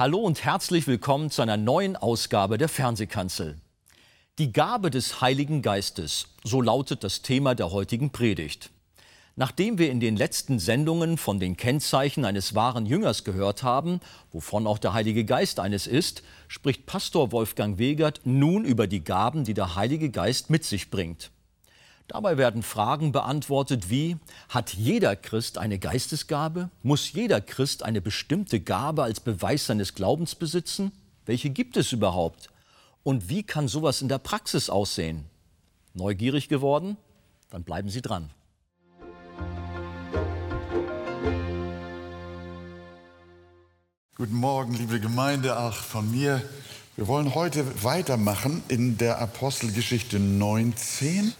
Hallo und herzlich willkommen zu einer neuen Ausgabe der Fernsehkanzel. Die Gabe des Heiligen Geistes, so lautet das Thema der heutigen Predigt. Nachdem wir in den letzten Sendungen von den Kennzeichen eines wahren Jüngers gehört haben, wovon auch der Heilige Geist eines ist, spricht Pastor Wolfgang Wegert nun über die Gaben, die der Heilige Geist mit sich bringt. Dabei werden Fragen beantwortet wie, hat jeder Christ eine Geistesgabe? Muss jeder Christ eine bestimmte Gabe als Beweis seines Glaubens besitzen? Welche gibt es überhaupt? Und wie kann sowas in der Praxis aussehen? Neugierig geworden? Dann bleiben Sie dran. Guten Morgen, liebe Gemeinde, auch von mir. Wir wollen heute weitermachen in der Apostelgeschichte 19.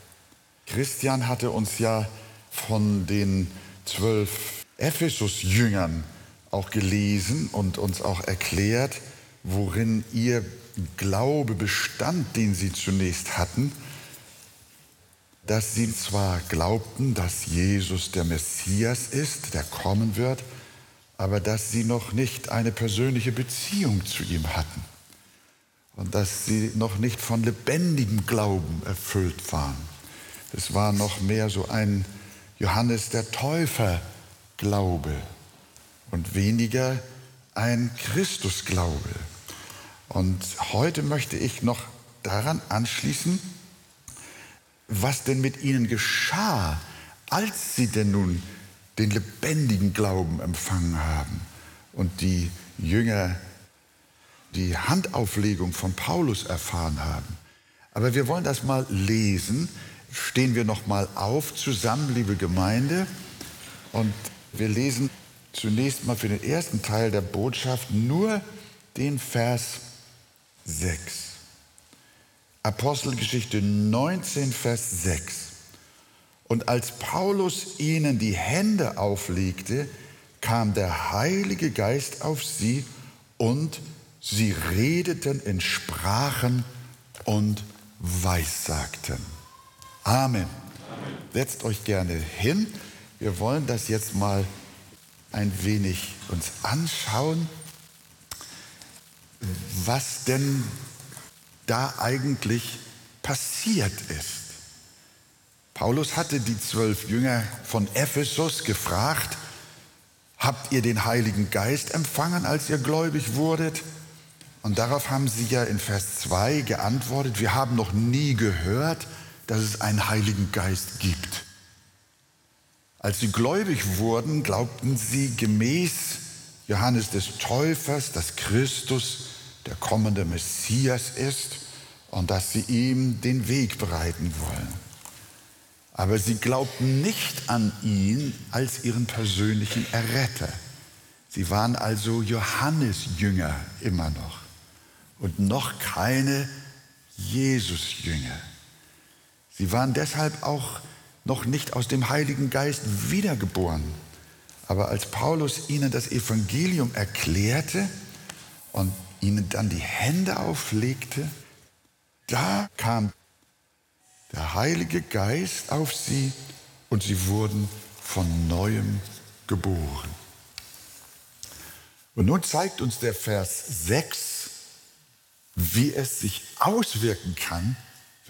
Christian hatte uns ja von den zwölf Ephesus-Jüngern auch gelesen und uns auch erklärt, worin ihr Glaube bestand, den sie zunächst hatten, dass sie zwar glaubten, dass Jesus der Messias ist, der kommen wird, aber dass sie noch nicht eine persönliche Beziehung zu ihm hatten und dass sie noch nicht von lebendigem Glauben erfüllt waren. Es war noch mehr so ein Johannes der Täufer Glaube und weniger ein Christusglaube. Und heute möchte ich noch daran anschließen, was denn mit ihnen geschah, als sie denn nun den lebendigen Glauben empfangen haben und die Jünger die Handauflegung von Paulus erfahren haben. Aber wir wollen das mal lesen, stehen wir noch mal auf zusammen, liebe Gemeinde, und wir lesen zunächst mal für den ersten Teil der Botschaft nur den Vers 6. Apostelgeschichte 19, Vers 6. Und als Paulus ihnen die Hände auflegte, kam der Heilige Geist auf sie und sie redeten in Sprachen und weissagten. Amen. Amen. Setzt euch gerne hin. Wir wollen das jetzt mal ein wenig uns anschauen, was denn da eigentlich passiert ist. Paulus hatte die zwölf Jünger von Ephesus gefragt, habt ihr den Heiligen Geist empfangen, als ihr gläubig wurdet? Und darauf haben sie ja in Vers 2 geantwortet, wir haben noch nie gehört, dass es einen Heiligen Geist gibt. Als sie gläubig wurden, glaubten sie gemäß Johannes des Täufers, dass Christus der kommende Messias ist und dass sie ihm den Weg bereiten wollen. Aber sie glaubten nicht an ihn als ihren persönlichen Erretter. Sie waren also Johannes-Jünger immer noch und noch keine Jesus-Jünger. Sie waren deshalb auch noch nicht aus dem Heiligen Geist wiedergeboren. Aber als Paulus ihnen das Evangelium erklärte und ihnen dann die Hände auflegte, da kam der Heilige Geist auf sie und sie wurden von neuem geboren. Und nun zeigt uns der Vers 6, wie es sich auswirken kann,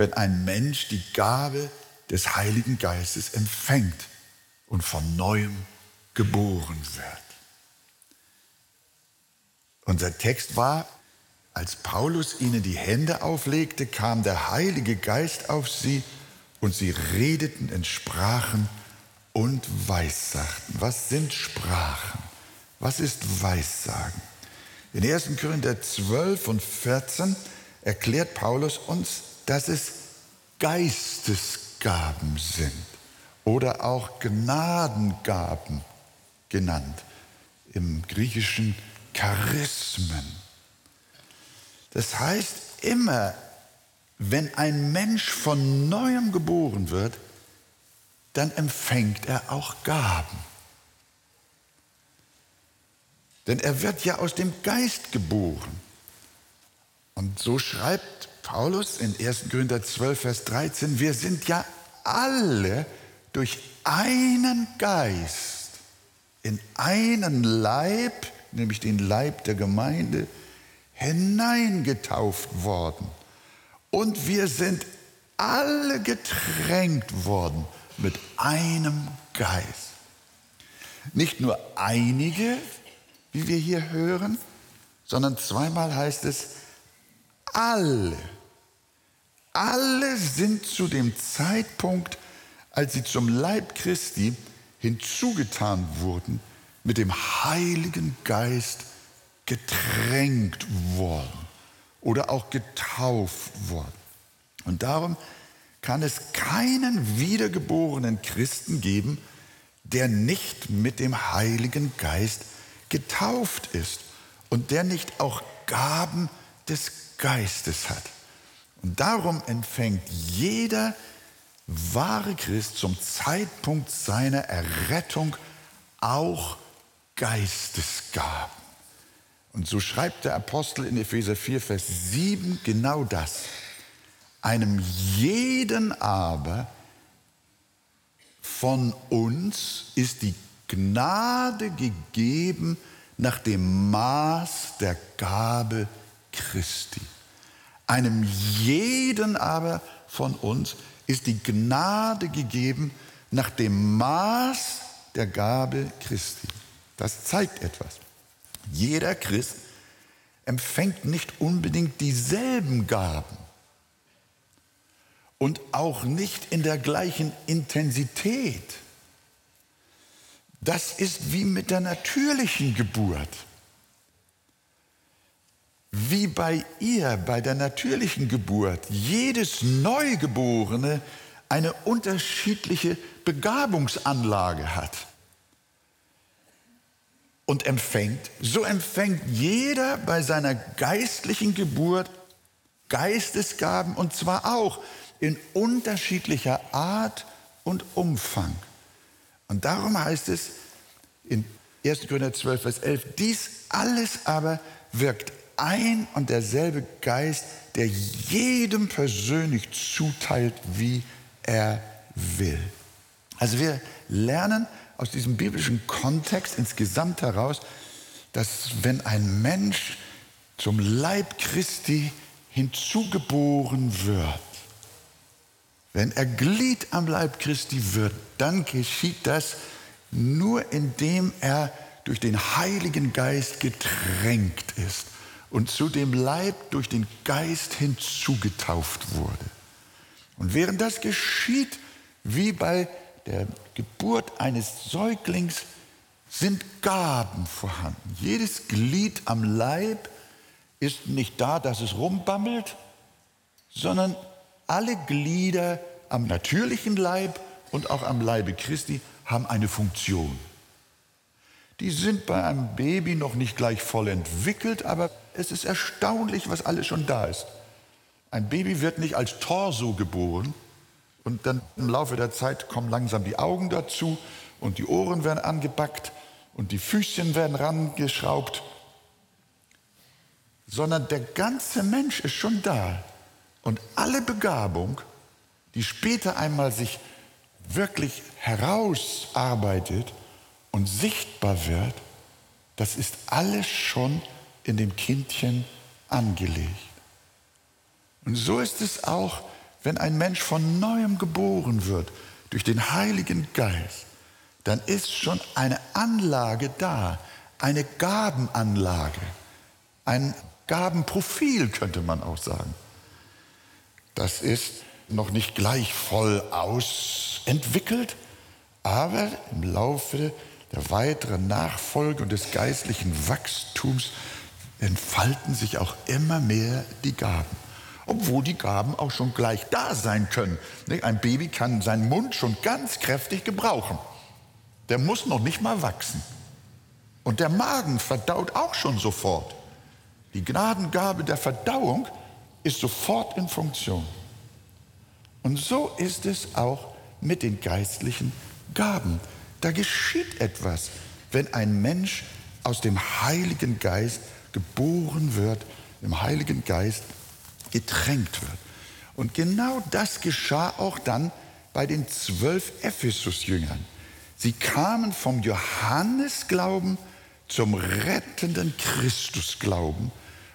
wenn ein Mensch die Gabe des Heiligen Geistes empfängt und von neuem geboren wird. Unser Text war, als Paulus ihnen die Hände auflegte, kam der Heilige Geist auf sie und sie redeten in Sprachen und Weissagten. Was sind Sprachen? Was ist Weissagen? In 1. Korinther 12 und 14 erklärt Paulus uns, dass es Geistesgaben sind oder auch Gnadengaben genannt, im griechischen Charismen. Das heißt, immer wenn ein Mensch von neuem geboren wird, dann empfängt er auch Gaben. Denn er wird ja aus dem Geist geboren. Und so schreibt Paulus in 1. Korinther 12, Vers 13, wir sind ja alle durch einen Geist in einen Leib nämlich den Leib der Gemeinde, hineingetauft worden. Und wir sind alle getränkt worden mit einem Geist. Nicht nur einige, wie wir hier hören, sondern zweimal heißt es alle. Alle sind zu dem Zeitpunkt, als sie zum Leib Christi hinzugetan wurden, mit dem Heiligen Geist getränkt worden oder auch getauft worden. Und darum kann es keinen wiedergeborenen Christen geben, der nicht mit dem Heiligen Geist getauft ist und der nicht auch Gaben des Geistes hat. Und darum empfängt jeder wahre Christ zum Zeitpunkt seiner Errettung auch Geistesgaben. Und so schreibt der Apostel in Epheser 4, Vers 7 genau das. Einem jeden aber von uns ist die Gnade gegeben nach dem Maß der Gabe Christi. Einem jeden aber von uns ist die Gnade gegeben nach dem Maß der Gabe Christi. Das zeigt etwas. Jeder Christ empfängt nicht unbedingt dieselben Gaben und auch nicht in der gleichen Intensität. Das ist wie mit der natürlichen Geburt. Wie bei ihr, bei der natürlichen Geburt, jedes Neugeborene eine unterschiedliche Begabungsanlage hat und empfängt, so empfängt jeder bei seiner geistlichen Geburt Geistesgaben und zwar auch in unterschiedlicher Art und Umfang. Und darum heißt es in 1. Korinther 12, Vers 11, dies alles aber wirkt ein und derselbe Geist, der jedem persönlich zuteilt, wie er will. Also wir lernen aus diesem biblischen Kontext insgesamt heraus, dass wenn ein Mensch zum Leib Christi hinzugeboren wird, wenn er Glied am Leib Christi wird, dann geschieht das nur indem er durch den Heiligen Geist getränkt ist und zu dem Leib durch den Geist hinzugetauft wurde. Und während das geschieht, wie bei der Geburt eines Säuglings sind Gaben vorhanden. Jedes Glied am Leib ist nicht da, dass es rumbammelt, sondern alle Glieder am natürlichen Leib und auch am Leibe Christi haben eine Funktion. Die sind bei einem Baby noch nicht gleich voll entwickelt, aber es ist erstaunlich, was alles schon da ist. Ein Baby wird nicht als Torso geboren, und dann im Laufe der Zeit kommen langsam die Augen dazu und die Ohren werden angebackt und die Füßchen werden rangeschraubt. Sondern der ganze Mensch ist schon da. Und alle Begabung, die später einmal sich wirklich herausarbeitet und sichtbar wird, das ist alles schon in dem Kindchen angelegt. Und so ist es auch wenn ein Mensch von neuem geboren wird durch den Heiligen Geist, dann ist schon eine Anlage da, eine Gabenanlage, ein Gabenprofil könnte man auch sagen. Das ist noch nicht gleich voll ausentwickelt, aber im Laufe der weiteren Nachfolge und des geistlichen Wachstums entfalten sich auch immer mehr die Gaben obwohl die Gaben auch schon gleich da sein können. Ein Baby kann seinen Mund schon ganz kräftig gebrauchen. Der muss noch nicht mal wachsen. Und der Magen verdaut auch schon sofort. Die Gnadengabe der Verdauung ist sofort in Funktion. Und so ist es auch mit den geistlichen Gaben. Da geschieht etwas, wenn ein Mensch aus dem Heiligen Geist geboren wird, im Heiligen Geist getränkt wird. Und genau das geschah auch dann bei den zwölf Ephesus-Jüngern. Sie kamen vom Johannesglauben zum rettenden Christus glauben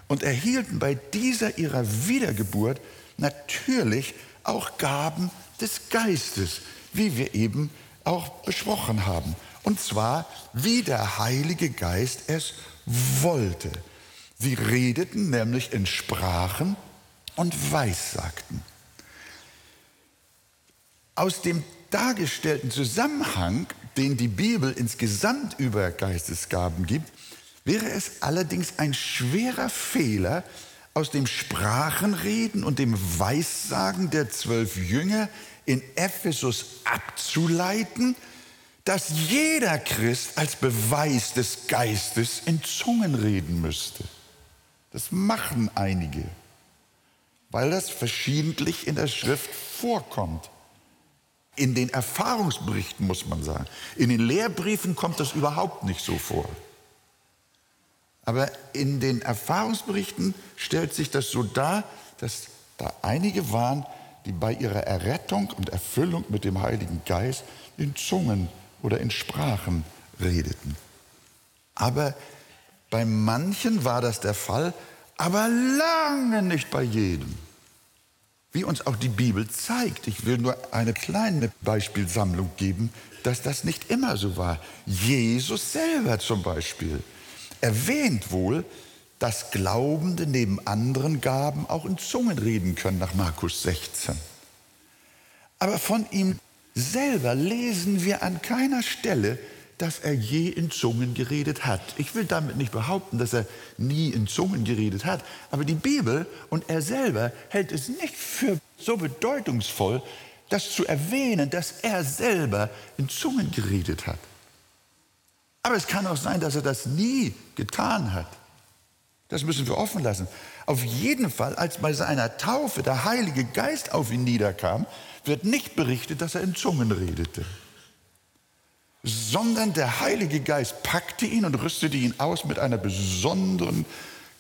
und erhielten bei dieser ihrer Wiedergeburt natürlich auch Gaben des Geistes, wie wir eben auch besprochen haben. Und zwar, wie der Heilige Geist es wollte. Sie redeten nämlich in Sprachen und weissagten. Aus dem dargestellten Zusammenhang, den die Bibel insgesamt über Geistesgaben gibt, wäre es allerdings ein schwerer Fehler, aus dem Sprachenreden und dem Weissagen der zwölf Jünger in Ephesus abzuleiten, dass jeder Christ als Beweis des Geistes in Zungen reden müsste. Das machen einige, weil das verschiedentlich in der Schrift vorkommt. In den Erfahrungsberichten muss man sagen. In den Lehrbriefen kommt das überhaupt nicht so vor. Aber in den Erfahrungsberichten stellt sich das so dar, dass da einige waren, die bei ihrer Errettung und Erfüllung mit dem Heiligen Geist in Zungen oder in Sprachen redeten. Aber bei manchen war das der Fall, aber lange nicht bei jedem. Wie uns auch die Bibel zeigt. Ich will nur eine kleine Beispielsammlung geben, dass das nicht immer so war. Jesus selber zum Beispiel erwähnt wohl, dass Glaubende neben anderen Gaben auch in Zungen reden können, nach Markus 16. Aber von ihm selber lesen wir an keiner Stelle, dass er je in Zungen geredet hat. Ich will damit nicht behaupten, dass er nie in Zungen geredet hat, aber die Bibel und er selber hält es nicht für so bedeutungsvoll, das zu erwähnen, dass er selber in Zungen geredet hat. Aber es kann auch sein, dass er das nie getan hat. Das müssen wir offen lassen. Auf jeden Fall, als bei seiner Taufe der Heilige Geist auf ihn niederkam, wird nicht berichtet, dass er in Zungen redete sondern der Heilige Geist packte ihn und rüstete ihn aus mit einer besonderen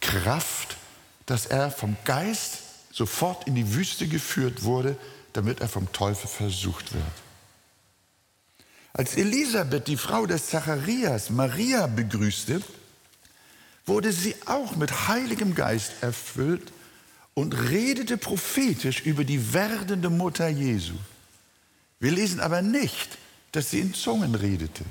Kraft, dass er vom Geist sofort in die Wüste geführt wurde, damit er vom Teufel versucht wird. Als Elisabeth, die Frau des Zacharias, Maria begrüßte, wurde sie auch mit Heiligem Geist erfüllt und redete prophetisch über die werdende Mutter Jesu. Wir lesen aber nicht, dass sie in Zungen redete.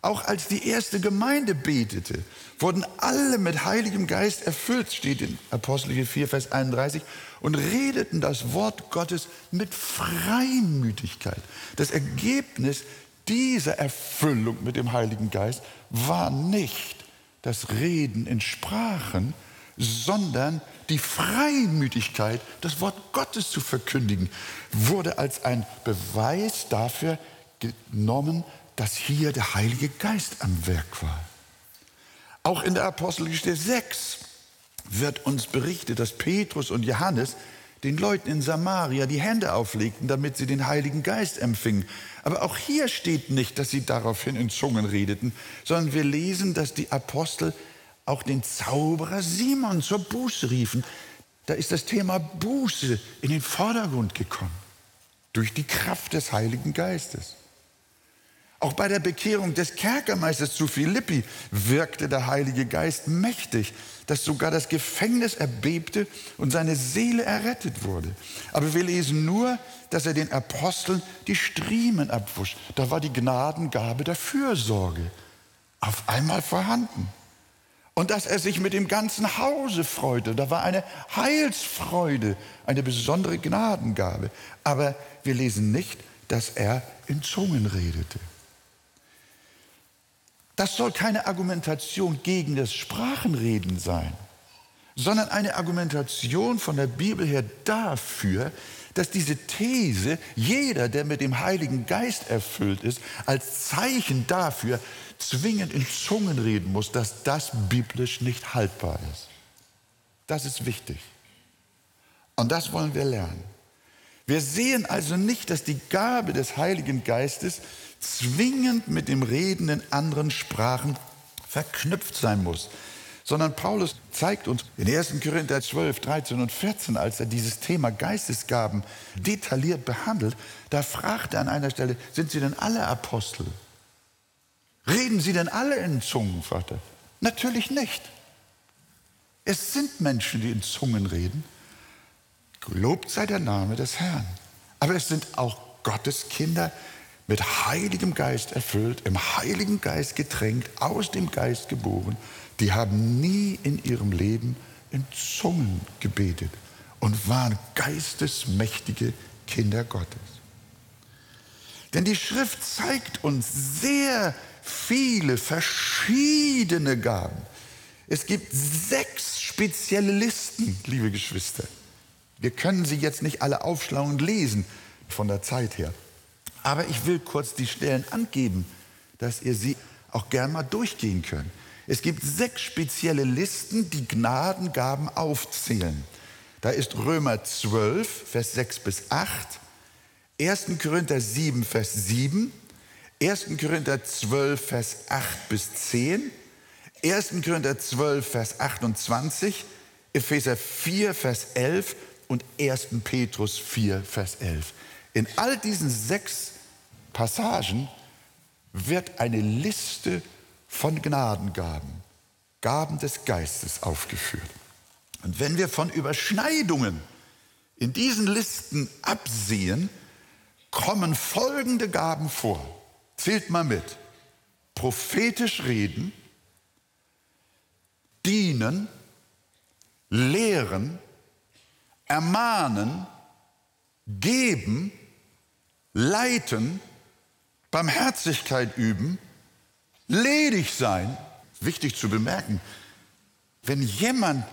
Auch als die erste Gemeinde betete, wurden alle mit Heiligem Geist erfüllt, steht in Apostel 4, Vers 31, und redeten das Wort Gottes mit Freimütigkeit. Das Ergebnis dieser Erfüllung mit dem Heiligen Geist war nicht das Reden in Sprachen, sondern die Freimütigkeit, das Wort Gottes zu verkündigen, wurde als ein Beweis dafür genommen, dass hier der Heilige Geist am Werk war. Auch in der Apostelgeschichte 6 wird uns berichtet, dass Petrus und Johannes den Leuten in Samaria die Hände auflegten, damit sie den Heiligen Geist empfingen. Aber auch hier steht nicht, dass sie daraufhin in Zungen redeten, sondern wir lesen, dass die Apostel auch den Zauberer Simon zur Buße riefen. Da ist das Thema Buße in den Vordergrund gekommen. Durch die Kraft des Heiligen Geistes. Auch bei der Bekehrung des Kerkermeisters zu Philippi wirkte der Heilige Geist mächtig, dass sogar das Gefängnis erbebte und seine Seele errettet wurde. Aber wir lesen nur, dass er den Aposteln die Striemen abwusch. Da war die Gnadengabe der Fürsorge auf einmal vorhanden und dass er sich mit dem ganzen Hause freute. Da war eine Heilsfreude, eine besondere Gnadengabe. Aber wir lesen nicht, dass er in Zungen redete. Das soll keine Argumentation gegen das Sprachenreden sein, sondern eine Argumentation von der Bibel her dafür, dass diese These, jeder, der mit dem Heiligen Geist erfüllt ist, als Zeichen dafür zwingend in Zungen reden muss, dass das biblisch nicht haltbar ist. Das ist wichtig. Und das wollen wir lernen. Wir sehen also nicht, dass die Gabe des Heiligen Geistes zwingend mit dem Reden in anderen Sprachen verknüpft sein muss sondern Paulus zeigt uns in 1. Korinther 12, 13 und 14, als er dieses Thema Geistesgaben detailliert behandelt, da fragt er an einer Stelle, sind sie denn alle Apostel? Reden sie denn alle in Zungen, Vater? Natürlich nicht. Es sind Menschen, die in Zungen reden. Gelobt sei der Name des Herrn. Aber es sind auch Gottes Kinder mit Heiligem Geist erfüllt, im Heiligen Geist getränkt, aus dem Geist geboren. Die haben nie in ihrem Leben in Zungen gebetet und waren geistesmächtige Kinder Gottes. Denn die Schrift zeigt uns sehr viele verschiedene Gaben. Es gibt sechs spezielle Listen, liebe Geschwister. Wir können sie jetzt nicht alle aufschlagen und lesen von der Zeit her. Aber ich will kurz die Stellen angeben, dass ihr sie auch gern mal durchgehen könnt. Es gibt sechs spezielle Listen, die Gnadengaben aufzählen. Da ist Römer 12, Vers 6 bis 8, 1. Korinther 7, Vers 7, 1. Korinther 12, Vers 8 bis 10, 1. Korinther 12, Vers 28, Epheser 4, Vers 11 und 1. Petrus 4, Vers 11. In all diesen sechs Passagen wird eine Liste von Gnadengaben, Gaben des Geistes aufgeführt. Und wenn wir von Überschneidungen in diesen Listen absehen, kommen folgende Gaben vor. Zählt mal mit. Prophetisch reden, dienen, lehren, ermahnen, geben, leiten, Barmherzigkeit üben, ledig sein. Wichtig zu bemerken, wenn jemand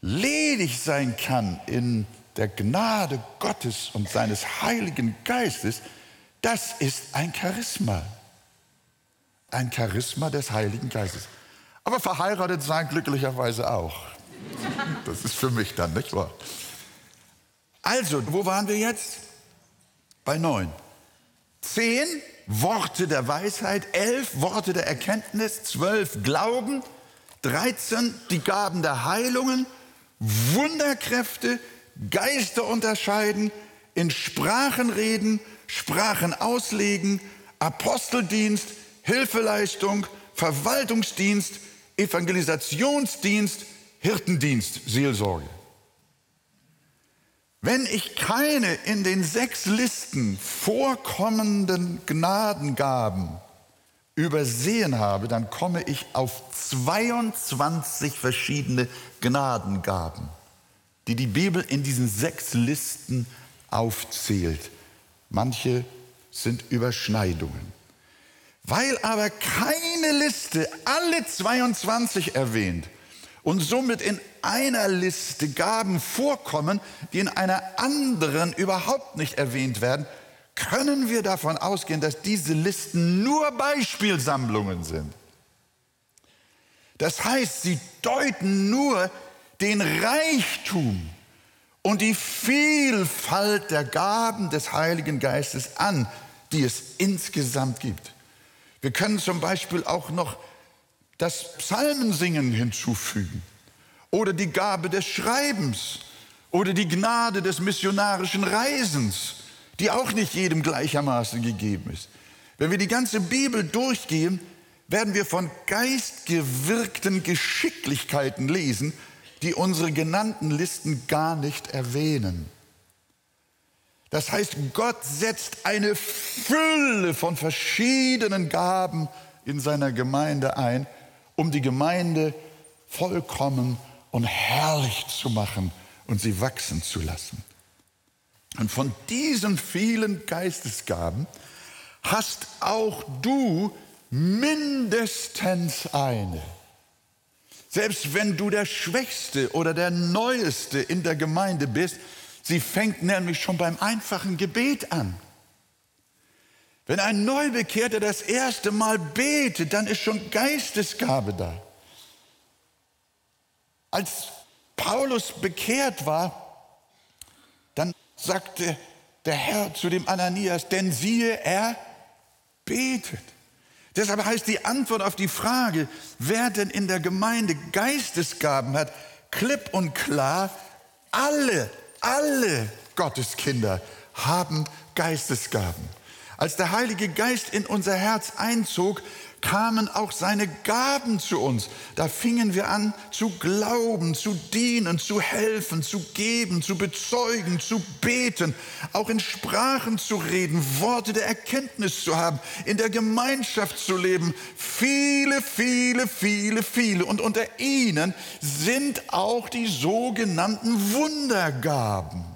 ledig sein kann in der Gnade Gottes und seines Heiligen Geistes, das ist ein Charisma. Ein Charisma des Heiligen Geistes. Aber verheiratet sein glücklicherweise auch. Das ist für mich dann, nicht wahr? Also, wo waren wir jetzt? Bei neun. Zehn Worte der Weisheit, elf Worte der Erkenntnis, zwölf Glauben, dreizehn die Gaben der Heilungen, Wunderkräfte, Geister unterscheiden, in Sprachen reden, Sprachen auslegen, Aposteldienst, Hilfeleistung, Verwaltungsdienst, Evangelisationsdienst, Hirtendienst, Seelsorge. Wenn ich keine in den sechs Listen vorkommenden Gnadengaben übersehen habe, dann komme ich auf 22 verschiedene Gnadengaben, die die Bibel in diesen sechs Listen aufzählt. Manche sind Überschneidungen. Weil aber keine Liste alle 22 erwähnt und somit in einer Liste Gaben vorkommen, die in einer anderen überhaupt nicht erwähnt werden, können wir davon ausgehen, dass diese Listen nur Beispielsammlungen sind. Das heißt, sie deuten nur den Reichtum und die Vielfalt der Gaben des Heiligen Geistes an, die es insgesamt gibt. Wir können zum Beispiel auch noch das Psalmensingen hinzufügen oder die Gabe des Schreibens oder die Gnade des missionarischen Reisens, die auch nicht jedem gleichermaßen gegeben ist. Wenn wir die ganze Bibel durchgehen, werden wir von geistgewirkten Geschicklichkeiten lesen, die unsere genannten Listen gar nicht erwähnen. Das heißt, Gott setzt eine Fülle von verschiedenen Gaben in seiner Gemeinde ein, um die Gemeinde vollkommen und herrlich zu machen und sie wachsen zu lassen. Und von diesen vielen Geistesgaben hast auch du mindestens eine. Selbst wenn du der Schwächste oder der Neueste in der Gemeinde bist, sie fängt nämlich schon beim einfachen Gebet an. Wenn ein Neubekehrter das erste Mal betet, dann ist schon Geistesgabe da. Als Paulus bekehrt war, dann sagte der Herr zu dem Ananias, denn siehe, er betet. Deshalb heißt die Antwort auf die Frage, wer denn in der Gemeinde Geistesgaben hat, klipp und klar, alle, alle Gotteskinder haben Geistesgaben. Als der Heilige Geist in unser Herz einzog, kamen auch seine Gaben zu uns. Da fingen wir an zu glauben, zu dienen, zu helfen, zu geben, zu bezeugen, zu beten, auch in Sprachen zu reden, Worte der Erkenntnis zu haben, in der Gemeinschaft zu leben. Viele, viele, viele, viele. Und unter ihnen sind auch die sogenannten Wundergaben.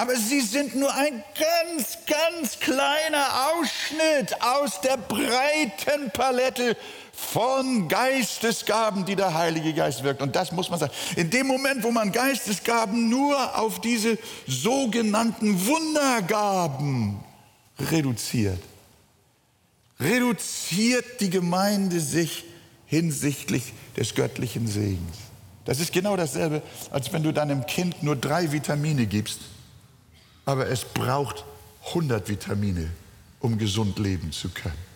Aber sie sind nur ein ganz, ganz kleiner Ausschnitt aus der breiten Palette von Geistesgaben, die der Heilige Geist wirkt. Und das muss man sagen. In dem Moment, wo man Geistesgaben nur auf diese sogenannten Wundergaben reduziert, reduziert die Gemeinde sich hinsichtlich des göttlichen Segens. Das ist genau dasselbe, als wenn du deinem Kind nur drei Vitamine gibst aber es braucht 100 Vitamine, um gesund leben zu können.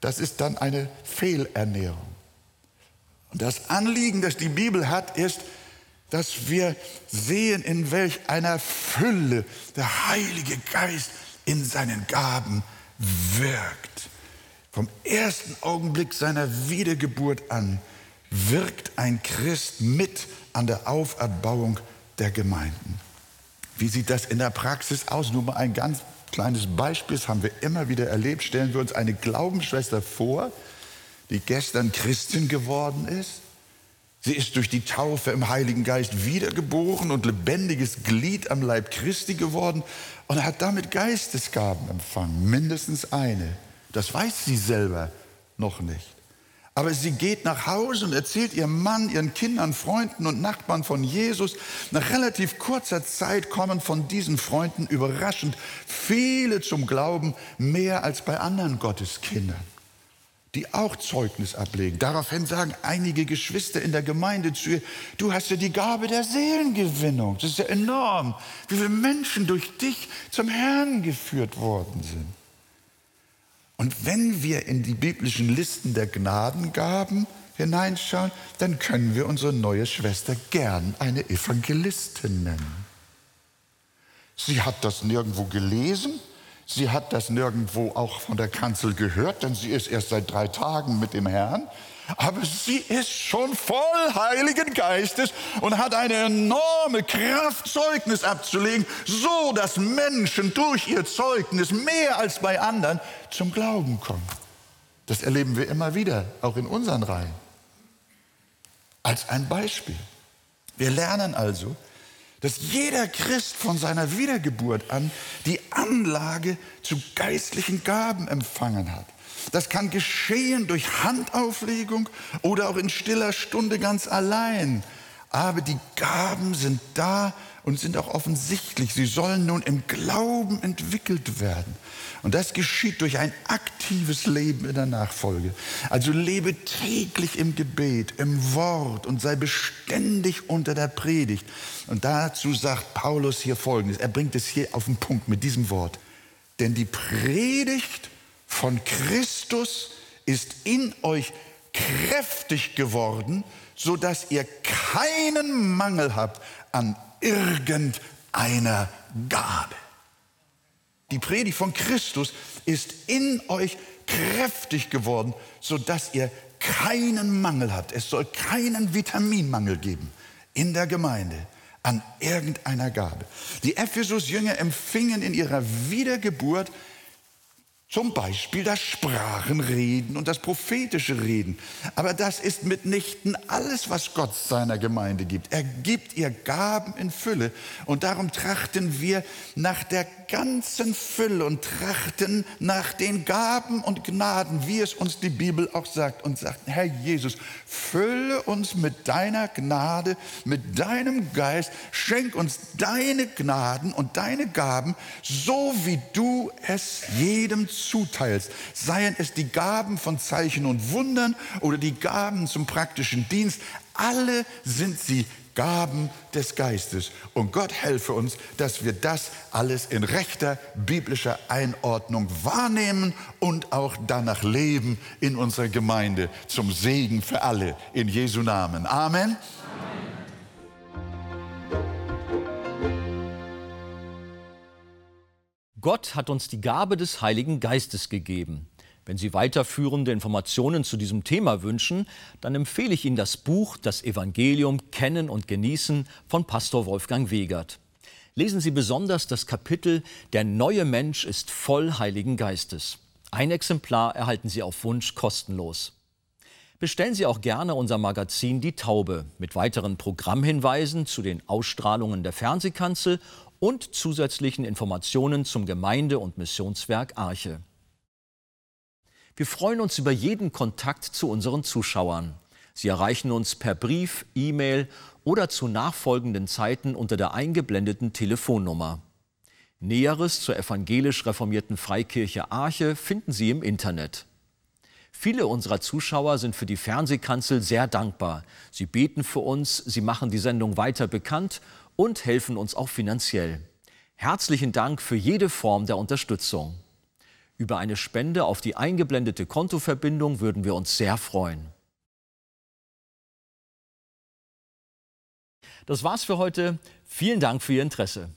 Das ist dann eine Fehlernährung. Und das Anliegen, das die Bibel hat, ist, dass wir sehen, in welch einer Fülle der Heilige Geist in seinen Gaben wirkt. Vom ersten Augenblick seiner Wiedergeburt an wirkt ein Christ mit an der Auferbauung der Gemeinden. Wie sieht das in der Praxis aus? Nur mal ein ganz kleines Beispiel, das haben wir immer wieder erlebt. Stellen wir uns eine Glaubensschwester vor, die gestern Christin geworden ist. Sie ist durch die Taufe im Heiligen Geist wiedergeboren und lebendiges Glied am Leib Christi geworden und hat damit Geistesgaben empfangen, mindestens eine. Das weiß sie selber noch nicht. Aber sie geht nach Hause und erzählt ihrem Mann, ihren Kindern, Freunden und Nachbarn von Jesus. Nach relativ kurzer Zeit kommen von diesen Freunden überraschend viele zum Glauben, mehr als bei anderen Gotteskindern, die auch Zeugnis ablegen. Daraufhin sagen einige Geschwister in der Gemeinde zu ihr, du hast ja die Gabe der Seelengewinnung. Das ist ja enorm, wie viele Menschen durch dich zum Herrn geführt worden sind. Und wenn wir in die biblischen Listen der Gnadengaben hineinschauen, dann können wir unsere neue Schwester gern eine Evangelistin nennen. Sie hat das nirgendwo gelesen, sie hat das nirgendwo auch von der Kanzel gehört, denn sie ist erst seit drei Tagen mit dem Herrn aber sie ist schon voll Heiligen Geistes und hat eine enorme Kraft, Zeugnis abzulegen, so dass Menschen durch ihr Zeugnis mehr als bei anderen zum Glauben kommen. Das erleben wir immer wieder, auch in unseren Reihen. Als ein Beispiel. Wir lernen also, dass jeder Christ von seiner Wiedergeburt an die Anlage zu geistlichen Gaben empfangen hat. Das kann geschehen durch Handauflegung oder auch in stiller Stunde ganz allein. Aber die Gaben sind da und sind auch offensichtlich. Sie sollen nun im Glauben entwickelt werden. Und das geschieht durch ein aktives Leben in der Nachfolge. Also lebe täglich im Gebet, im Wort und sei beständig unter der Predigt. Und dazu sagt Paulus hier Folgendes. Er bringt es hier auf den Punkt mit diesem Wort. Denn die Predigt von Christus ist in euch kräftig geworden, so dass ihr keinen Mangel habt an irgendeiner Gabe. Die Predigt von Christus ist in euch kräftig geworden, so dass ihr keinen Mangel habt. Es soll keinen Vitaminmangel geben in der Gemeinde an irgendeiner Gabe. Die Ephesus-Jünger empfingen in ihrer Wiedergeburt zum Beispiel das Sprachenreden und das prophetische Reden. Aber das ist mitnichten alles, was Gott seiner Gemeinde gibt. Er gibt ihr Gaben in Fülle. Und darum trachten wir nach der ganzen Fülle und trachten nach den Gaben und Gnaden, wie es uns die Bibel auch sagt. Und sagt, Herr Jesus, fülle uns mit deiner Gnade, mit deinem Geist, schenk uns deine Gnaden und deine Gaben, so wie du es jedem zuteilst, seien es die Gaben von Zeichen und Wundern oder die Gaben zum praktischen Dienst, alle sind sie Gaben des Geistes. Und Gott helfe uns, dass wir das alles in rechter biblischer Einordnung wahrnehmen und auch danach leben in unserer Gemeinde zum Segen für alle. In Jesu Namen. Amen. Gott hat uns die Gabe des Heiligen Geistes gegeben. Wenn Sie weiterführende Informationen zu diesem Thema wünschen, dann empfehle ich Ihnen das Buch Das Evangelium Kennen und Genießen von Pastor Wolfgang Wegert. Lesen Sie besonders das Kapitel Der neue Mensch ist voll Heiligen Geistes. Ein Exemplar erhalten Sie auf Wunsch kostenlos. Bestellen Sie auch gerne unser Magazin Die Taube mit weiteren Programmhinweisen zu den Ausstrahlungen der Fernsehkanzel und zusätzlichen Informationen zum Gemeinde- und Missionswerk Arche. Wir freuen uns über jeden Kontakt zu unseren Zuschauern. Sie erreichen uns per Brief, E-Mail oder zu nachfolgenden Zeiten unter der eingeblendeten Telefonnummer. Näheres zur evangelisch reformierten Freikirche Arche finden Sie im Internet. Viele unserer Zuschauer sind für die Fernsehkanzel sehr dankbar. Sie beten für uns, sie machen die Sendung weiter bekannt und helfen uns auch finanziell. Herzlichen Dank für jede Form der Unterstützung. Über eine Spende auf die eingeblendete Kontoverbindung würden wir uns sehr freuen. Das war's für heute. Vielen Dank für Ihr Interesse.